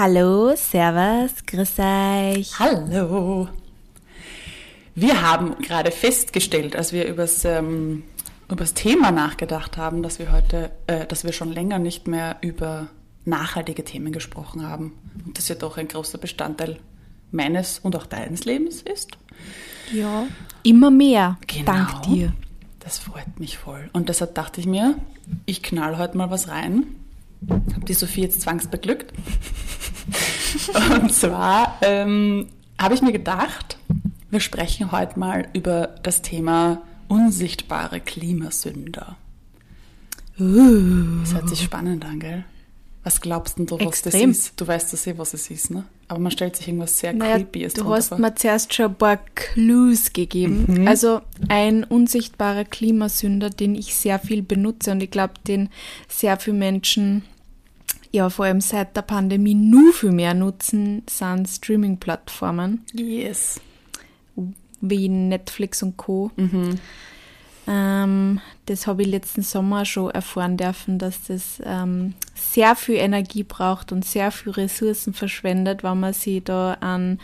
Hallo, Servus, grüß euch. Hallo. Wir haben gerade festgestellt, als wir übers, ähm, übers Thema nachgedacht haben, dass wir heute, äh, dass wir schon länger nicht mehr über nachhaltige Themen gesprochen haben. Und das ja doch ein großer Bestandteil meines und auch deines Lebens ist. Ja, immer mehr. Genau. Dank dir. Das freut mich voll. Und deshalb dachte ich mir, ich knall heute mal was rein. Habe die Sophie jetzt zwangsbeglückt. Und zwar ähm, habe ich mir gedacht, wir sprechen heute mal über das Thema unsichtbare Klimasünder. Uh. Das hört sich spannend an, gell? Was glaubst denn du, was Extrem. das ist? Du weißt das eh, was es ist, ne? Aber man stellt sich irgendwas sehr Naja, Creepyes du hast vor. mir zuerst schon ein paar Clues gegeben. Mhm. Also ein unsichtbarer Klimasünder, den ich sehr viel benutze und ich glaube, den sehr viele Menschen, ja vor allem seit der Pandemie, nur viel mehr nutzen, sind Streaming-Plattformen Yes. wie Netflix und Co. Mhm. Ähm, das habe ich letzten Sommer schon erfahren dürfen, dass das ähm, sehr viel Energie braucht und sehr viel Ressourcen verschwendet, wenn man sich da an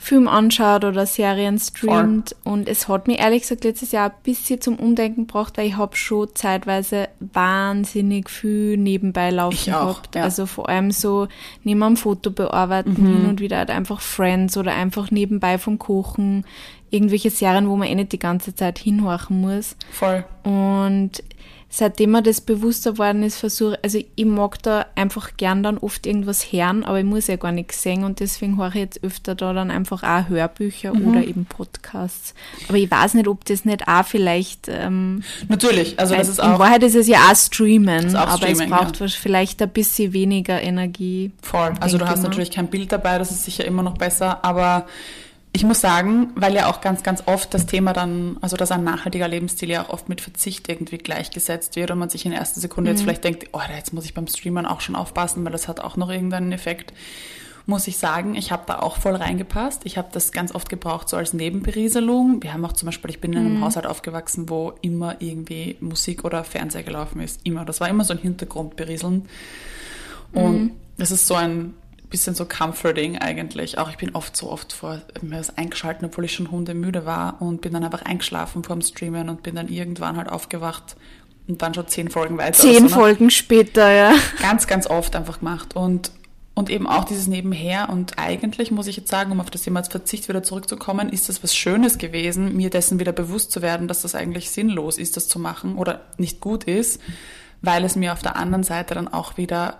Film anschaut oder Serien streamt. Und es hat mir ehrlich gesagt letztes Jahr ein bisschen zum Umdenken gebracht, weil ich habe schon zeitweise wahnsinnig viel nebenbei laufen Ich auch, gehabt. ja. Also vor allem so neben am Foto bearbeiten, hin und wieder halt einfach Friends oder einfach nebenbei vom Kochen, irgendwelche Serien, wo man eh nicht die ganze Zeit hinhorchen muss. Voll. Und seitdem mir das bewusster worden ist, versuche, also ich mag da einfach gern dann oft irgendwas hören, aber ich muss ja gar nichts sehen und deswegen höre ich jetzt öfter da dann einfach auch Hörbücher Mhm. oder eben Podcasts. Aber ich weiß nicht, ob das nicht auch vielleicht, ähm, Natürlich, also das ist in auch Wahrheit ist es ja auch Streamen, auch aber es Streaming, braucht ja. vielleicht ein bisschen weniger Energie. Voll. Also du hast mal. natürlich kein Bild dabei, das ist sicher immer noch besser, aber ich muss sagen, weil ja auch ganz, ganz oft das Thema dann, also dass ein nachhaltiger Lebensstil ja auch oft mit Verzicht irgendwie gleichgesetzt wird und man sich in erster Sekunde Mhm. jetzt vielleicht denkt, oh, jetzt muss ich beim Streamern auch schon aufpassen, weil das hat auch noch irgendeinen Effekt. Muss ich sagen, ich habe da auch voll reingepasst. Ich habe das ganz oft gebraucht, so als Nebenberieselung. Wir haben auch zum Beispiel, ich bin in Mhm. einem Haushalt aufgewachsen, wo immer irgendwie Musik oder Fernseher gelaufen ist. Immer. Das war immer so ein Hintergrundberieseln. Und das ist so ein bisschen so comforting eigentlich. Auch ich bin oft so oft vor mir das eingeschalten, obwohl ich schon hundemüde war und bin dann einfach eingeschlafen vorm Streamen und bin dann irgendwann halt aufgewacht und dann schon zehn Folgen weiter. Zehn so, ne? Folgen später, ja. Ganz, ganz oft einfach gemacht und und eben auch dieses Nebenher. Und eigentlich muss ich jetzt sagen, um auf das Thema Verzicht wieder zurückzukommen, ist das was Schönes gewesen, mir dessen wieder bewusst zu werden, dass das eigentlich sinnlos ist, das zu machen oder nicht gut ist, weil es mir auf der anderen Seite dann auch wieder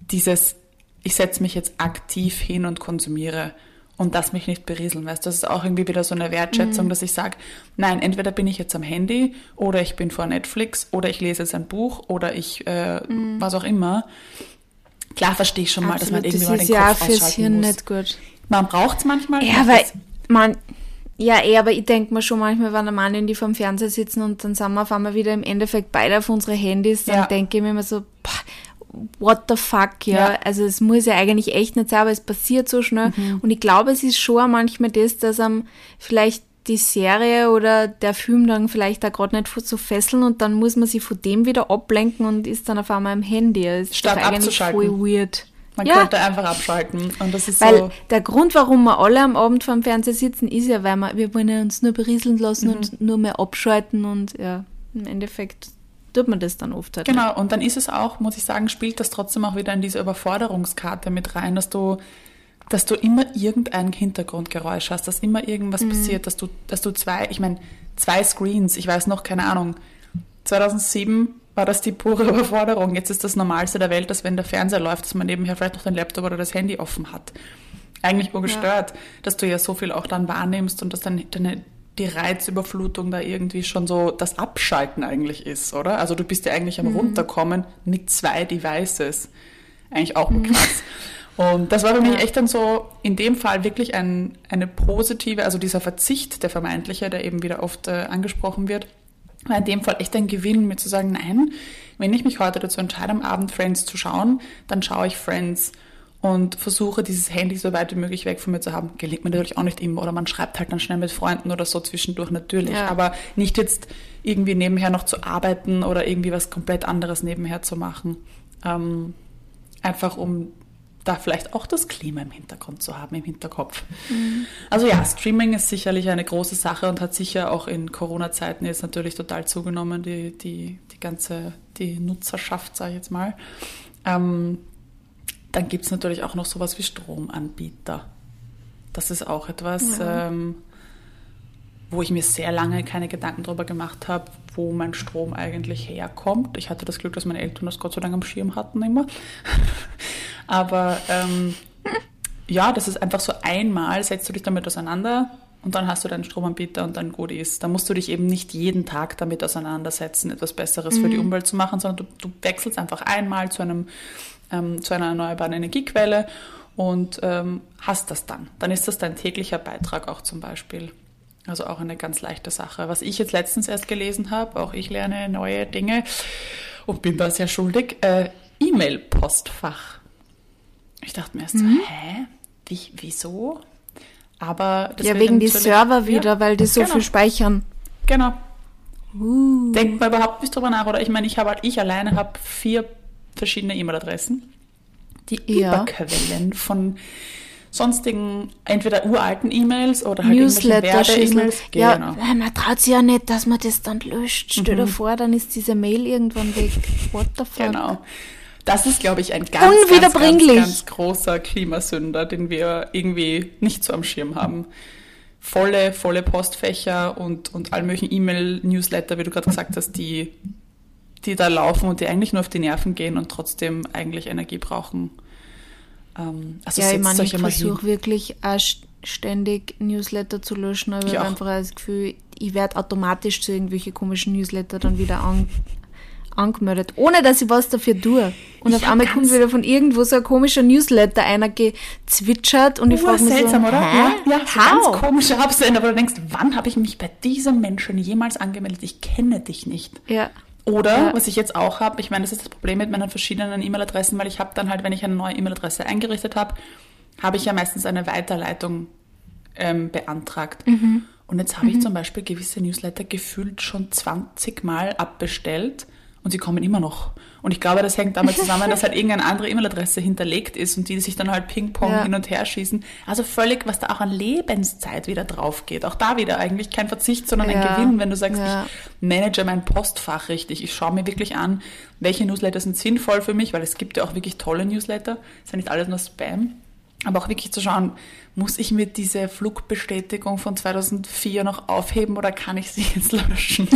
dieses, ich setze mich jetzt aktiv hin und konsumiere und das mich nicht berieseln, weißt du, das ist auch irgendwie wieder so eine Wertschätzung, dass ich sage, nein, entweder bin ich jetzt am Handy oder ich bin vor Netflix oder ich lese jetzt ein Buch oder ich, äh, was auch immer. Klar verstehe ich schon mal, dass man Absolut, irgendwie mal das den ist ja Kopf auch fürs ausschalten Hirn muss. nicht gut. Man braucht es manchmal. Ja, ich weil man, ja, eh, aber ich denke mir schon manchmal, wenn der Mann und die vor dem Fernseher sitzen und dann sind wir auf einmal wieder im Endeffekt beide auf unsere Handys, dann Ja. denke ich mir immer so, pah, what the fuck, ja? Ja. Also es muss ja eigentlich echt nicht sein, aber es passiert so schnell. Mhm. Und ich glaube, es ist schon manchmal das, dass am vielleicht die Serie oder der Film dann vielleicht auch gerade nicht so fesseln und dann muss man sich von dem wieder ablenken und ist dann auf einmal am Handy. Das ist Statt doch eigentlich voll weird. Man ja, könnte einfach abschalten. Und das ist weil so. der Grund, warum wir alle am Abend vor dem Fernseher sitzen, ist ja, weil wir, wir wollen uns nur berieseln lassen Mhm. und nur mehr abschalten und ja, im Endeffekt tut man das dann oft halt. nicht. Genau, und dann ist es auch, muss ich sagen, spielt das trotzdem auch wieder in diese Überforderungskarte mit rein, dass du, dass du immer irgendein Hintergrundgeräusch hast, dass immer irgendwas passiert, dass du, dass du zwei, ich meine, zwei Screens, ich weiß noch, keine Ahnung, 2007 war das die pure Überforderung. Jetzt ist das Normalste der Welt, dass wenn der Fernseher läuft, dass man nebenher vielleicht noch den Laptop oder das Handy offen hat. Eigentlich urgestört, dass du ja so viel auch dann wahrnimmst und dass dann deine, die Reizüberflutung da irgendwie schon so das Abschalten eigentlich ist, oder? Also du bist ja eigentlich am Runterkommen mit zwei Devices. Eigentlich auch krass. Und das war für mich Ja. echt dann so in dem Fall wirklich ein, eine positive, also dieser Verzicht, der vermeintliche, der eben wieder oft äh, angesprochen wird, war in dem Fall echt ein Gewinn, mir zu sagen, nein, wenn ich mich heute dazu entscheide, am Abend Friends zu schauen, dann schaue ich Friends und versuche dieses Handy so weit wie möglich weg von mir zu haben. Gelingt mir natürlich auch nicht immer oder man schreibt halt dann schnell mit Freunden oder so zwischendurch natürlich, Ja. aber nicht jetzt irgendwie nebenher noch zu arbeiten oder irgendwie was komplett anderes nebenher zu machen. Ähm, einfach um da vielleicht auch das Klima im Hintergrund zu haben, im Hinterkopf. Mhm. Also ja, Streaming ist sicherlich eine große Sache und hat sicher auch in Corona-Zeiten jetzt natürlich total zugenommen, die, die, die ganze, die Nutzerschaft, sage ich jetzt mal. Ähm, dann gibt es natürlich auch noch sowas wie Stromanbieter. Das ist auch etwas, ja. ähm, wo ich mir sehr lange keine Gedanken darüber gemacht habe, wo mein Strom eigentlich herkommt. Ich hatte das Glück, dass meine Eltern das Gott sei Dank am Schirm hatten immer. Aber ähm, ja, das ist einfach so einmal, setzt du dich damit auseinander und dann hast du deinen Stromanbieter und dann gut ist. Da musst du dich eben nicht jeden Tag damit auseinandersetzen, etwas Besseres mhm. für die mhm. Umwelt zu machen, sondern du, du wechselst einfach einmal zu, einem, ähm, zu einer erneuerbaren Energiequelle und ähm, hast das dann. Dann ist das dein täglicher Beitrag auch zum Beispiel. Also auch eine ganz leichte Sache. Was ich jetzt letztens erst gelesen habe, auch ich lerne neue Dinge und bin da sehr schuldig, äh, E-Mail-Postfach. Ich dachte mir erst mhm. so, hä? Wie, wieso? Aber ja, wegen die Server wieder, ja, weil die so genau. viel speichern. Genau. Uh. Denkt man überhaupt nicht drüber nach. Oder ich meine, ich habe halt, ich alleine habe vier verschiedene E-Mail-Adressen, die ja. Überquellen von sonstigen, entweder uralten E-Mails oder halt Newsletter, E-Mails. Ja, genau. man traut sich ja nicht, dass man das dann löscht. Stell dir mhm. vor, dann ist diese Mail irgendwann weg. What the fuck? Genau. Das ist, glaube ich, ein ganz, ganz, ganz, ganz großer Klimasünder, den wir irgendwie nicht so am Schirm haben. Volle, volle Postfächer und, und all möglichen E-Mail-Newsletter, wie du gerade gesagt hast, die, die da laufen und die eigentlich nur auf die Nerven gehen und trotzdem eigentlich Energie brauchen. Ähm, also ja, ich meine, ich versuche wirklich auch ständig Newsletter zu löschen, aber ich habe einfach das Gefühl, ich werde automatisch zu irgendwelchen komischen Newsletter dann wieder an, angemeldet, ohne dass ich was dafür tue. Und ich auf einmal kommt wieder von irgendwo so ein komischer Newsletter einer gezwitschert und ich frage mich seltsam, so, oder? Hä? Ja, ja so ganz komischer Absender, wo du denkst, wann habe ich mich bei diesem Menschen jemals angemeldet? Ich kenne dich nicht. Ja. Oder, ja. was ich jetzt auch habe, ich meine, das ist das Problem mit meinen verschiedenen E-Mail-Adressen, weil ich habe dann halt, wenn ich eine neue E-Mail-Adresse eingerichtet habe, habe ich ja meistens eine Weiterleitung ähm, beantragt. Mhm. Und jetzt habe mhm. ich zum Beispiel gewisse Newsletter gefühlt schon 20 Mal abbestellt und sie kommen immer noch. Und ich glaube, das hängt damit zusammen, dass halt irgendeine andere E-Mail-Adresse hinterlegt ist und die sich dann halt Ping-Pong ja. hin und her schießen. Also völlig, was da auch an Lebenszeit wieder drauf geht. Auch da wieder eigentlich kein Verzicht, sondern ja. ein Gewinn, wenn du sagst, ja. ich manage mein Postfach richtig. Ich schaue mir wirklich an, welche Newsletter sind sinnvoll für mich, weil es gibt ja auch wirklich tolle Newsletter. Es ist ja nicht alles nur Spam. Aber auch wirklich zu schauen, muss ich mir diese Flugbestätigung von 2004 noch aufheben oder kann ich sie jetzt löschen?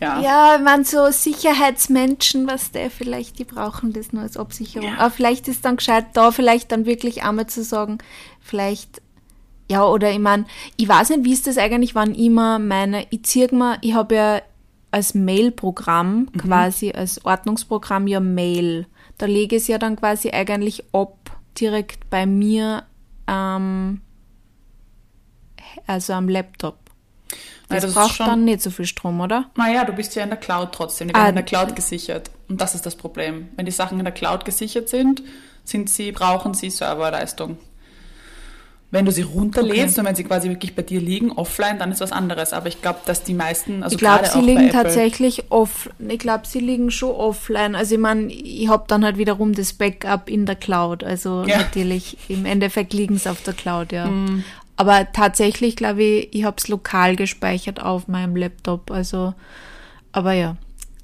Ja, ja man so Sicherheitsmenschen, was der vielleicht, die brauchen das nur als Absicherung. Ja. Aber vielleicht ist dann gescheit, da vielleicht dann wirklich einmal zu sagen, vielleicht, ja, oder ich meine, ich weiß nicht, wie ist das eigentlich, wann immer meine, ich ziehe mir, ich habe ja als Mail-Programm mhm. quasi, als Ordnungsprogramm ja Mail. Da lege ich es ja dann quasi eigentlich ab, direkt bei mir, ähm, also am Laptop. Das, das braucht schon, dann nicht so viel Strom, oder? Naja, du bist ja in der Cloud trotzdem. Die werden ah, in der Cloud gesichert. Und das ist das Problem. Wenn die Sachen in der Cloud gesichert sind, sind sie, brauchen sie Serverleistung. Wenn du sie runterlädst okay. und wenn sie quasi wirklich bei dir liegen, offline, dann ist was anderes. Aber ich glaube, dass die meisten, also ich glaube, sie liegen tatsächlich off. Ich glaube, sie liegen schon offline. Also ich meine, ich habe dann halt wiederum das Backup in der Cloud. Also ja. natürlich im Endeffekt liegen sie auf der Cloud, ja. Mm. Aber tatsächlich, glaube ich, ich habe es lokal gespeichert auf meinem Laptop. Also, aber ja,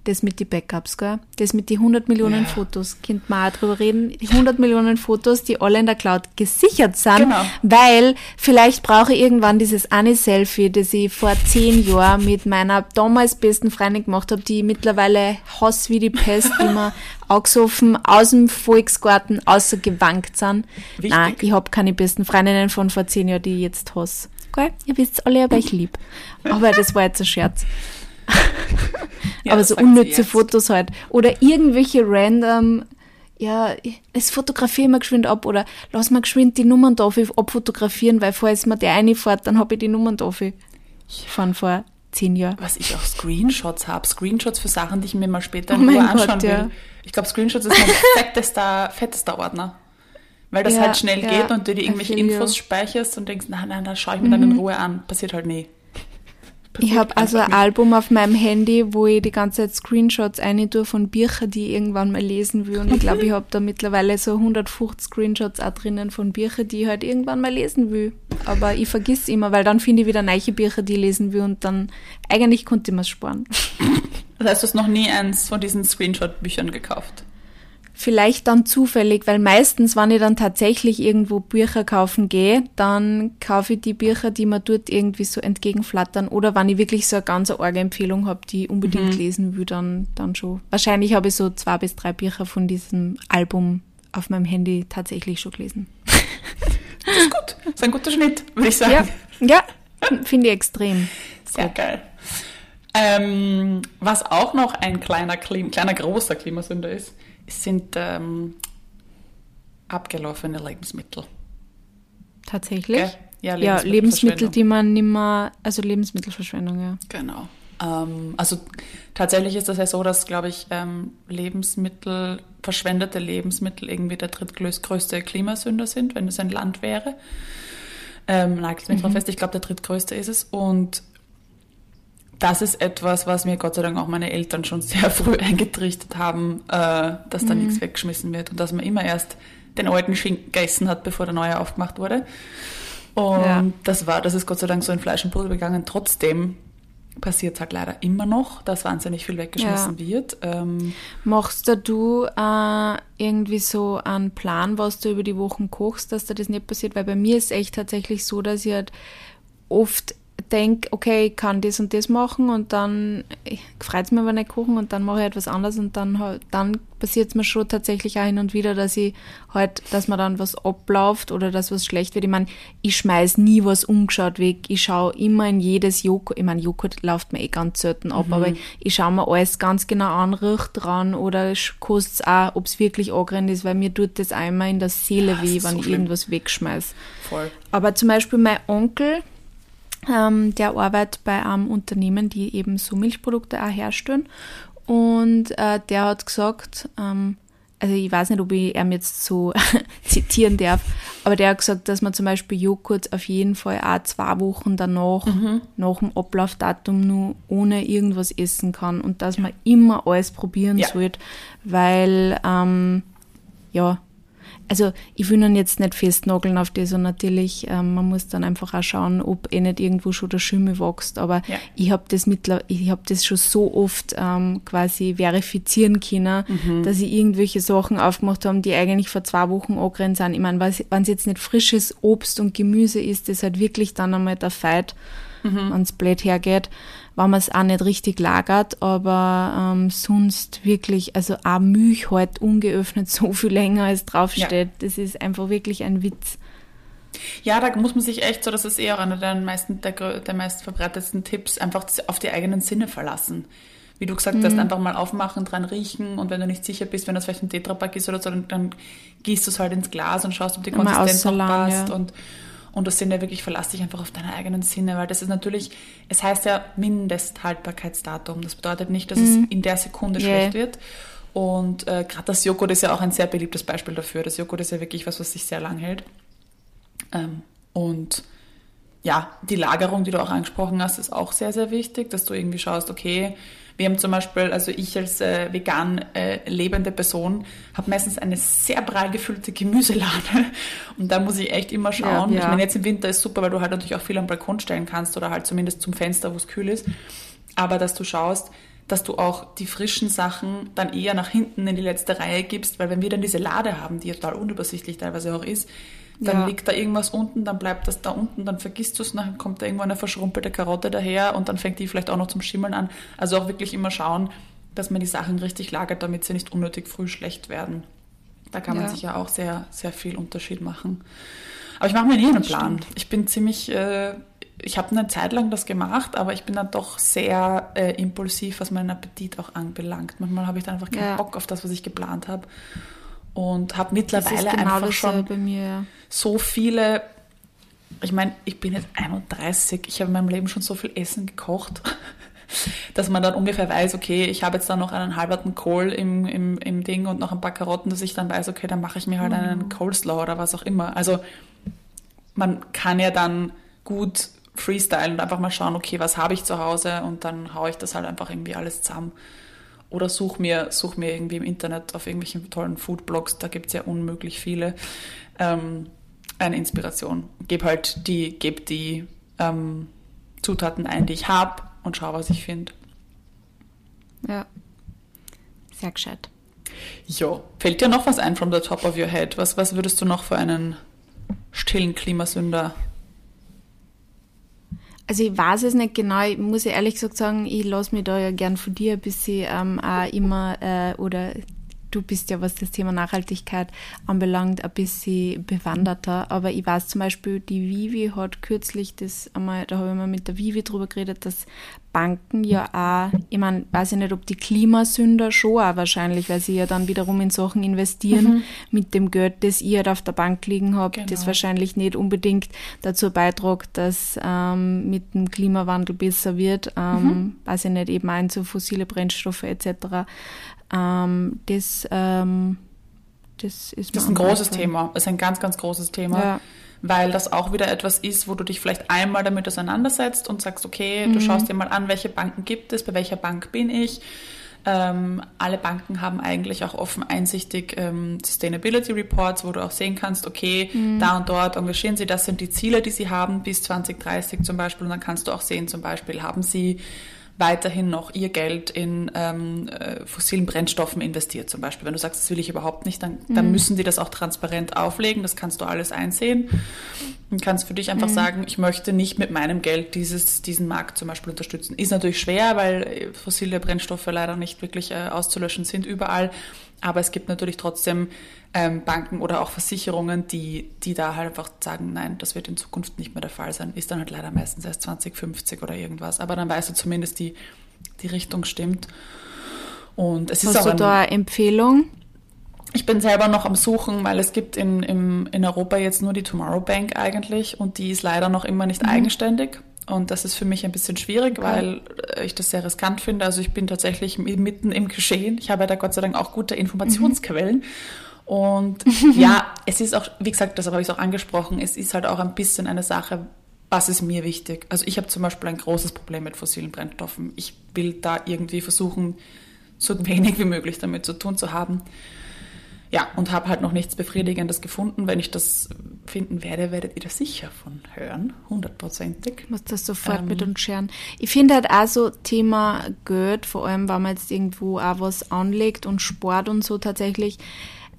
das mit den Backups, gell? Das mit den 100 Millionen ja. Fotos, man auch drüber reden. Die 100 Millionen Fotos, die alle in der Cloud gesichert sind, genau. weil vielleicht brauche ich irgendwann dieses eine Selfie, das ich vor zehn Jahren mit meiner damals besten Freundin gemacht habe, die mittlerweile Hass wie die Pest, die wir angesoffen aus dem Volksgarten außergewankt sind. Wichtig. Nein, ich habe keine besten Freundinnen von vor zehn Jahren, die ich jetzt hasse. Gell? Ihr wisst alle, aber ich lieb. Aber das war jetzt ein Scherz. ja, aber so unnütze Fotos halt. Oder irgendwelche random, ja, es fotografiere mal geschwind ab oder lass mal geschwind die Nummern da abfotografieren, weil falls mir der eine fährt, dann habe ich die Nummern da von vor zehn Jahren. Was ich auch Screenshots habe, Screenshots für Sachen, die ich mir mal später oh in Ruhe anschauen Gott, will. Ja. Ich glaube, Screenshots ist mein fettester, fettester Ordner. Weil das ja, halt schnell ja, geht und du dir irgendwelche Infos speicherst und denkst, nein, nein, da schaue ich mir dann in Ruhe an. Passiert halt nie Ich habe also ein Album auf meinem Handy, wo ich die ganze Zeit Screenshots eine tue von Büchern, die ich irgendwann mal lesen will. Und ich glaube, ich habe da mittlerweile so 150 Screenshots auch drinnen von Büchern, die ich halt irgendwann mal lesen will. Aber ich vergiss immer, weil dann finde ich wieder neue Bücher, die ich lesen will und dann eigentlich konnte ich mir sparen. Das heißt, du hast noch nie eins von diesen Screenshot-Büchern gekauft? Vielleicht dann zufällig, weil meistens, wenn ich dann tatsächlich irgendwo Bücher kaufen gehe, dann kaufe ich die Bücher, die mir dort irgendwie so entgegenflattern. Oder wenn ich wirklich so eine ganz arge Empfehlung habe, die ich unbedingt mhm. lesen will, dann, dann schon. Wahrscheinlich habe ich so zwei bis drei Bücher von diesem Album auf meinem Handy tatsächlich schon gelesen. Das ist gut. Das ist ein guter Schnitt, würde ich sagen. Ja, ja finde ich extrem. Sehr geil. Ähm, was auch noch ein kleiner, kleiner großer Klimasünder ist, sind ähm, abgelaufene Lebensmittel. Tatsächlich? Gell? Ja, Lebensmittel ja, Lebensmittel, die man nicht mehr, also Lebensmittelverschwendung, ja. Genau. Ähm, also tatsächlich ist das ja so, dass, glaube ich, ähm, Lebensmittel, verschwendete Lebensmittel irgendwie der drittgrößte Klimasünder sind, wenn es ein Land wäre. Ähm, nagelt mich mhm. drauf fest, ich glaube, der drittgrößte ist es. Und das ist etwas, was mir Gott sei Dank auch meine Eltern schon sehr früh eingetrichtert haben, äh, dass da mhm. nichts weggeschmissen wird und dass man immer erst den alten Schinken gegessen hat, bevor der neue aufgemacht wurde. Und ja. das war, das ist Gott sei Dank so in Fleisch und Blut begangen. Trotzdem passiert es halt leider immer noch, dass wahnsinnig viel weggeschmissen ja. wird. Ähm, Machst du äh, irgendwie so einen Plan, was du über die Wochen kochst, dass da das nicht passiert? Weil bei mir ist es echt tatsächlich so, dass ich halt oft denke, okay, ich kann das und das machen und dann freut es mir aber nicht kochen und dann mache ich etwas anderes und dann, dann passiert es mir schon tatsächlich auch hin und wieder, dass ich halt, dass mir dann was abläuft oder dass was schlecht wird. Ich meine, ich schmeiß nie was umgeschaut weg. Ich schaue immer in jedes Joghurt, ich meine, Joghurt läuft mir eh ganz selten ab, mhm. aber ich schaue mir alles ganz genau an, riech dran oder kostet es auch, ob es wirklich angerannt ist, weil mir tut das einmal in der Seele ja, weh, wenn so ich schlimm. irgendwas wegschmeiß. Voll. Aber zum Beispiel mein Onkel, ähm, der arbeitet bei einem Unternehmen, die eben so Milchprodukte auch herstellen. Und äh, der hat gesagt, ähm, also ich weiß nicht, ob ich ihm jetzt so zitieren darf, aber der hat gesagt, dass man zum Beispiel Joghurt auf jeden Fall auch zwei Wochen danach, mhm. nach dem Ablaufdatum nur ohne irgendwas essen kann und dass man immer alles probieren ja. sollte, weil ähm, ja, also ich will ihn jetzt nicht festnageln auf das und natürlich, ähm, man muss dann einfach auch schauen, ob eh nicht irgendwo schon der Schimmel wächst, aber ja. ich habe das mittler ich habe das schon so oft ähm, quasi verifizieren können, mhm. dass ich irgendwelche Sachen aufgemacht habe, die eigentlich vor zwei Wochen angerannt sind. Ich meine, wenn es jetzt nicht frisches Obst und Gemüse ist, das halt wirklich dann einmal der Fight, mhm. wenn es blöd hergeht wenn man es auch nicht richtig lagert, aber ähm, sonst wirklich, also auch Milch halt ungeöffnet so viel länger als draufsteht. Ja. Das ist einfach wirklich ein Witz. Ja, da muss man sich echt so, das ist eher einer der meisten, der, der meist verbreitetsten Tipps, einfach auf die eigenen Sinne verlassen. Wie du gesagt mhm. hast, einfach mal aufmachen, dran riechen und wenn du nicht sicher bist, wenn das vielleicht ein Tetrapack ist oder so, dann, dann gießt du es halt ins Glas und schaust, ob die Konsistenz noch passt. Ja. Und und das sind ja wirklich, verlass dich einfach auf deine eigenen Sinne, weil das ist natürlich, es heißt ja Mindesthaltbarkeitsdatum. Das bedeutet nicht, dass mhm. es in der Sekunde yeah. schlecht wird. Und äh, gerade das Joghurt ist ja auch ein sehr beliebtes Beispiel dafür. Das Joghurt ist ja wirklich was, was sich sehr lang hält. Ähm, und ja, die Lagerung, die du auch angesprochen hast, ist auch sehr, sehr wichtig, dass du irgendwie schaust, okay, wir haben zum Beispiel, also ich als äh, vegan äh, lebende Person, habe meistens eine sehr prall gefüllte Gemüselade und da muss ich echt immer schauen. Ja, ja. Ich meine, jetzt im Winter ist super, weil du halt natürlich auch viel am Balkon stellen kannst oder halt zumindest zum Fenster, wo es kühl ist. Aber dass du schaust, dass du auch die frischen Sachen dann eher nach hinten in die letzte Reihe gibst, weil wenn wir dann diese Lade haben, die total unübersichtlich teilweise auch ist, dann ja. liegt da irgendwas unten, dann bleibt das da unten, dann vergisst du es, dann kommt da irgendwo eine verschrumpelte Karotte daher und dann fängt die vielleicht auch noch zum Schimmeln an. Also auch wirklich immer schauen, dass man die Sachen richtig lagert, damit sie nicht unnötig früh schlecht werden. Da kann ja. man sich ja auch sehr, sehr viel Unterschied machen. Aber ich mache mir nie einen Plan. Ich bin ziemlich, äh, ich habe eine Zeit lang das gemacht, aber ich bin dann doch sehr äh, impulsiv, was meinen Appetit auch anbelangt. Manchmal habe ich dann einfach keinen ja. Bock auf das, was ich geplant habe und habe mittlerweile genau einfach schon mir, so viele. Ich meine, ich bin jetzt 31, ich habe in meinem Leben schon so viel Essen gekocht, dass man dann ungefähr weiß, okay, ich habe jetzt dann noch einen halberten Kohl im, im, im Ding und noch ein paar Karotten, dass ich dann weiß, okay, dann mache ich mir halt mhm. einen Coleslaw oder was auch immer. Also man kann ja dann gut freestyle und einfach mal schauen, okay, was habe ich zu Hause und dann haue ich das halt einfach irgendwie alles zusammen. Oder such mir, such mir irgendwie im Internet auf irgendwelchen tollen Foodblogs, da gibt es ja unmöglich viele, ähm, eine Inspiration. Geb halt die, geb die ähm, Zutaten ein, die ich habe und schau, was ich finde. Ja, sehr gescheit. Jo, fällt dir noch was ein from the top of your head? Was, was würdest du noch für einen stillen Klimasünder also ich weiß es nicht genau, ich muss ehrlich gesagt sagen, ich lasse mich da ja gern von dir ein bisschen ähm, auch immer, äh, oder du bist ja, was das Thema Nachhaltigkeit anbelangt, ein bisschen bewanderter. Aber ich weiß zum Beispiel, die Vivi hat kürzlich das einmal, da habe ich mal mit der Vivi drüber geredet, dass Banken ja auch, ich meine, weiß ich nicht, ob die Klimasünder schon auch wahrscheinlich, weil sie ja dann wiederum in Sachen investieren mhm. mit dem Geld, das ihr halt auf der Bank liegen habt, genau. das wahrscheinlich nicht unbedingt dazu beiträgt, dass ähm, mit dem Klimawandel besser wird, ähm, mhm. weiß ich nicht, eben ein zu fossile Brennstoffe etc. Ähm, das, ähm, das ist, das ist ein großes Thema. Das ist ein ganz, ganz großes Thema. Ja. Weil das auch wieder etwas ist, wo du dich vielleicht einmal damit auseinandersetzt und sagst, okay, mhm. du schaust dir mal an, welche Banken gibt es, bei welcher Bank bin ich. Ähm, alle Banken haben eigentlich auch offen einsichtig ähm, Sustainability Reports, wo du auch sehen kannst, okay, mhm. da und dort engagieren sie, das sind die Ziele, die sie haben bis 2030 zum Beispiel. Und dann kannst du auch sehen, zum Beispiel, haben sie weiterhin noch ihr Geld in ähm, äh, fossilen Brennstoffen investiert zum Beispiel. Wenn du sagst, das will ich überhaupt nicht, dann, dann mhm. müssen die das auch transparent auflegen, das kannst du alles einsehen und kannst für dich einfach mhm. sagen, ich möchte nicht mit meinem Geld dieses, diesen Markt zum Beispiel unterstützen. Ist natürlich schwer, weil fossile Brennstoffe leider nicht wirklich äh, auszulöschen sind überall, aber es gibt natürlich trotzdem ähm, Banken oder auch Versicherungen, die, die da halt einfach sagen, nein, das wird in Zukunft nicht mehr der Fall sein. Ist dann halt leider meistens erst 2050 oder irgendwas. Aber dann weißt du zumindest, die, die Richtung stimmt. Und es Hast ist auch du ein, da eine Empfehlung? Ich bin selber noch am Suchen, weil es gibt in, im, in Europa jetzt nur die Tomorrow Bank eigentlich und die ist leider noch immer nicht mhm. eigenständig. Und das ist für mich ein bisschen schwierig, weil ich das sehr riskant finde. Also ich bin tatsächlich mitten im Geschehen. Ich habe ja da Gott sei Dank auch gute Informationsquellen. Mhm. Und ja, es ist auch, wie gesagt, das habe ich auch angesprochen, es ist halt auch ein bisschen eine Sache, was ist mir wichtig. Also ich habe zum Beispiel ein großes Problem mit fossilen Brennstoffen. Ich will da irgendwie versuchen, so wenig wie möglich damit zu tun zu haben. Ja, und habe halt noch nichts Befriedigendes gefunden. Wenn ich das finden werde, werdet ihr das sicher von hören, hundertprozentig. Muss das sofort ähm, mit uns scheren. Ich finde halt auch so Thema Geld, vor allem, wenn man jetzt irgendwo auch was anlegt und Sport und so tatsächlich,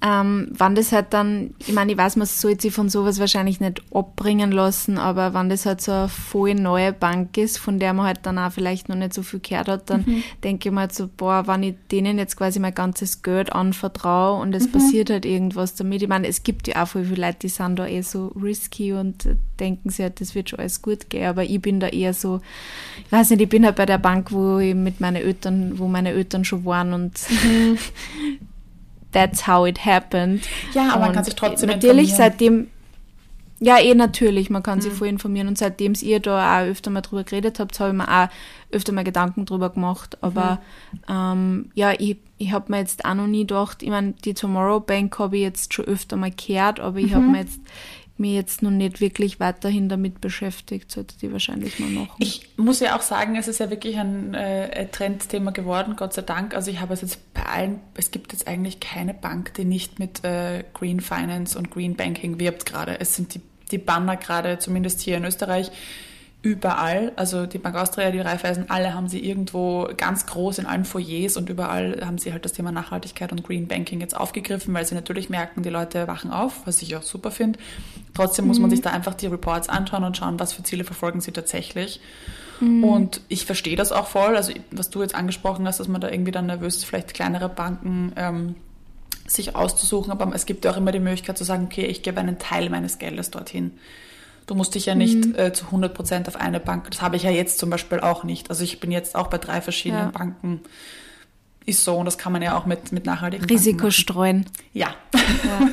ähm, wann das halt dann, ich meine, ich weiß, man sollte sich von sowas wahrscheinlich nicht abbringen lassen, aber wenn das halt so eine voll neue Bank ist, von der man halt dann auch vielleicht noch nicht so viel gehört hat, dann mhm. denke ich mir halt so, boah, wenn ich denen jetzt quasi mein ganzes Geld anvertraue und es mhm. passiert halt irgendwas damit. Ich meine, es gibt ja auch voll viele Leute, die sind da eh so risky und denken sich halt, das wird schon alles gut gehen, aber ich bin da eher so, ich weiß nicht, ich bin halt bei der Bank, wo ich mit meinen Eltern, wo meine Eltern schon waren und mhm. that's how it happened. Ja, aber man kann sich trotzdem Natürlich seitdem, ja eh natürlich, man kann mhm. sich voll informieren und seitdem ihr da auch öfter mal drüber geredet habt, habe ich mir auch öfter mal Gedanken drüber gemacht. Aber mhm. ähm, ja, ich, ich habe mir jetzt auch noch nie gedacht, ich meine, die Tomorrow Bank habe ich jetzt schon öfter mal gehört, aber ich mhm. habe mir jetzt mir jetzt noch nicht wirklich weiterhin damit beschäftigt, sollte die wahrscheinlich mal machen. Ich muss ja auch sagen, es ist ja wirklich ein äh, Trendthema geworden, Gott sei Dank. Also ich habe es jetzt bei allen, es gibt jetzt eigentlich keine Bank, die nicht mit äh, Green Finance und Green Banking wirbt gerade. Es sind die, die Banner gerade, zumindest hier in Österreich, überall, also die Bank Austria, die Raiffeisen, alle haben sie irgendwo ganz groß in allen Foyers und überall haben sie halt das Thema Nachhaltigkeit und Green Banking jetzt aufgegriffen, weil sie natürlich merken, die Leute wachen auf, was ich auch super finde. Trotzdem mhm. muss man mhm. sich da einfach die Reports anschauen und schauen, was für Ziele verfolgen sie tatsächlich. Mhm. Und ich verstehe das auch voll, also was du jetzt angesprochen hast, dass man da irgendwie dann nervös ist, vielleicht kleinere Banken ähm, sich auszusuchen, aber es gibt ja auch immer die Möglichkeit zu sagen, okay, ich gebe einen Teil meines Geldes dorthin. Du musst dich ja nicht mhm. äh, zu 100 Prozent auf eine Bank, das habe ich ja jetzt zum Beispiel auch nicht. Also ich bin jetzt auch bei drei verschiedenen ja. Banken. Ist so und das kann man ja auch mit, mit nachhaltigen Risiko streuen. Ja. ja.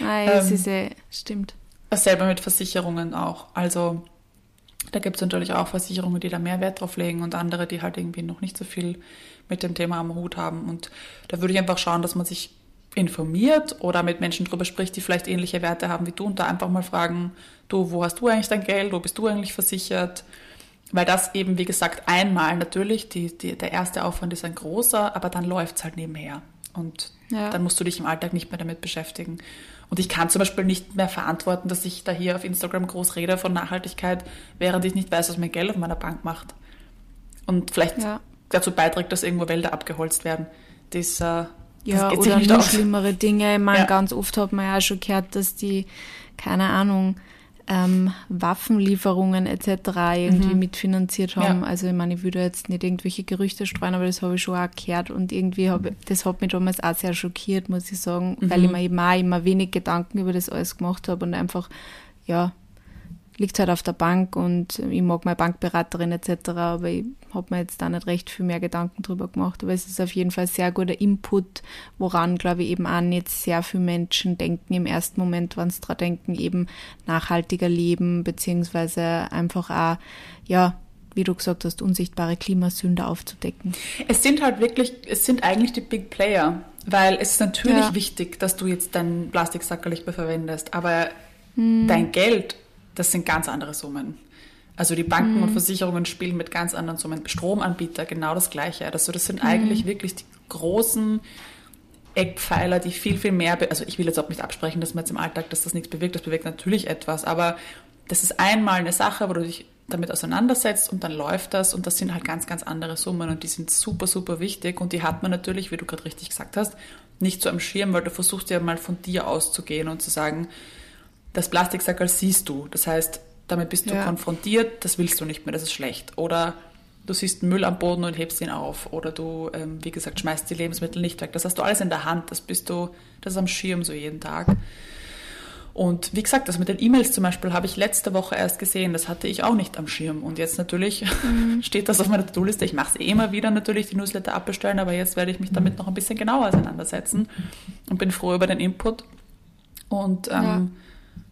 Ah, ja ähm, ist, äh, stimmt. Dasselbe mit Versicherungen auch. Also da gibt es natürlich auch Versicherungen, die da mehr Wert drauf legen und andere, die halt irgendwie noch nicht so viel mit dem Thema am Hut haben. Und da würde ich einfach schauen, dass man sich informiert oder mit Menschen drüber spricht, die vielleicht ähnliche Werte haben wie du und da einfach mal fragen, du, wo hast du eigentlich dein Geld, wo bist du eigentlich versichert? Weil das eben, wie gesagt, einmal natürlich, die, die, der erste Aufwand ist ein großer, aber dann läuft es halt nebenher. Und ja. dann musst du dich im Alltag nicht mehr damit beschäftigen. Und ich kann zum Beispiel nicht mehr verantworten, dass ich da hier auf Instagram groß rede von Nachhaltigkeit, während ich nicht weiß, was mein Geld auf meiner Bank macht. Und vielleicht ja. dazu beiträgt, dass irgendwo Wälder abgeholzt werden. Das, äh, ja, oder noch aus. schlimmere Dinge. Ich meine, ja. ganz oft hat man ja auch schon gehört, dass die, keine Ahnung, ähm, Waffenlieferungen etc. irgendwie mhm. mitfinanziert haben. Ja. Also ich meine, ich würde jetzt nicht irgendwelche Gerüchte streuen, aber das habe ich schon auch gehört und irgendwie habe das hat mich damals auch sehr schockiert, muss ich sagen, mhm. weil ich mir eben auch immer wenig Gedanken über das alles gemacht habe und einfach, ja, liegt halt auf der Bank und ich mag meine Bankberaterin etc., aber ich habe mir jetzt da nicht recht viel mehr Gedanken drüber gemacht. Aber es ist auf jeden Fall sehr guter Input, woran, glaube ich, eben auch nicht sehr viele Menschen denken im ersten Moment, wenn sie daran denken, eben nachhaltiger leben, beziehungsweise einfach auch, ja, wie du gesagt hast, unsichtbare Klimasünder aufzudecken. Es sind halt wirklich, es sind eigentlich die Big Player, weil es ist natürlich ja. wichtig, dass du jetzt deinen Plastiksackerl nicht mehr verwendest, aber hm. dein Geld das sind ganz andere Summen. Also die Banken mhm. und Versicherungen spielen mit ganz anderen Summen. Stromanbieter genau das Gleiche. Also das sind mhm. eigentlich wirklich die großen Eckpfeiler, die viel, viel mehr, also ich will jetzt auch nicht absprechen, dass man jetzt im Alltag, dass das nichts bewirkt, das bewirkt natürlich etwas, aber das ist einmal eine Sache, wo du dich damit auseinandersetzt und dann läuft das und das sind halt ganz, ganz andere Summen und die sind super, super wichtig und die hat man natürlich, wie du gerade richtig gesagt hast, nicht so am Schirm, weil du versuchst ja mal von dir auszugehen und zu sagen, das Plastiksackerl siehst du. Das heißt, damit bist du ja. konfrontiert, das willst du nicht mehr, das ist schlecht. Oder du siehst Müll am Boden und hebst ihn auf. Oder du, ähm, wie gesagt, schmeißt die Lebensmittel nicht weg. Das hast du alles in der Hand, das bist du, das ist am Schirm so jeden Tag. Und wie gesagt, das mit den E-Mails zum Beispiel habe ich letzte Woche erst gesehen, das hatte ich auch nicht am Schirm. Und jetzt natürlich mhm. steht das auf meiner To-Do-Liste. Ich mache es eh immer wieder natürlich, die Newsletter abbestellen, aber jetzt werde ich mich damit noch ein bisschen genauer auseinandersetzen und bin froh über den Input. Und ähm, ja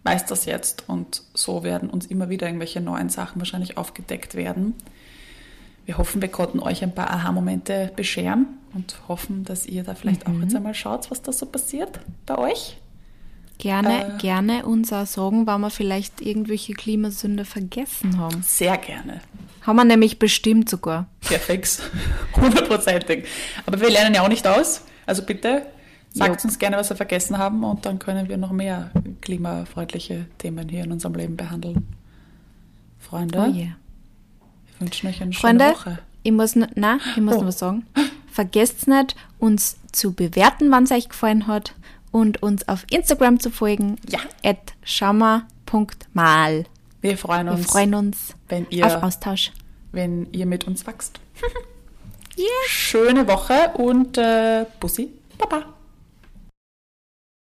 weiß das jetzt und so werden uns immer wieder irgendwelche neuen Sachen wahrscheinlich aufgedeckt werden. Wir hoffen, wir konnten euch ein paar Aha-Momente bescheren und hoffen, dass ihr da vielleicht mhm. auch jetzt einmal schaut, was da so passiert bei euch. Gerne, äh, gerne uns auch sagen, wann wir vielleicht irgendwelche Klimasünde vergessen haben. Sehr gerne. Haben wir nämlich bestimmt sogar. Perfekt, hundertprozentig. Aber wir lernen ja auch nicht aus. Also bitte Sagt uns gerne, was wir vergessen haben und dann können wir noch mehr klimafreundliche Themen hier in unserem Leben behandeln. Freunde, oh yeah. wir wünschen euch eine Freunde, schöne Woche. Ich muss, na, ich muss oh. noch was sagen. Vergesst nicht, uns zu bewerten, wann es euch gefallen hat und uns auf Instagram zu folgen. Ja. At schammer.mal. Wir freuen uns. Wir freuen uns wenn ihr, auf Austausch. Wenn ihr mit uns wächst. yeah. Schöne Woche und äh, Bussi. Baba.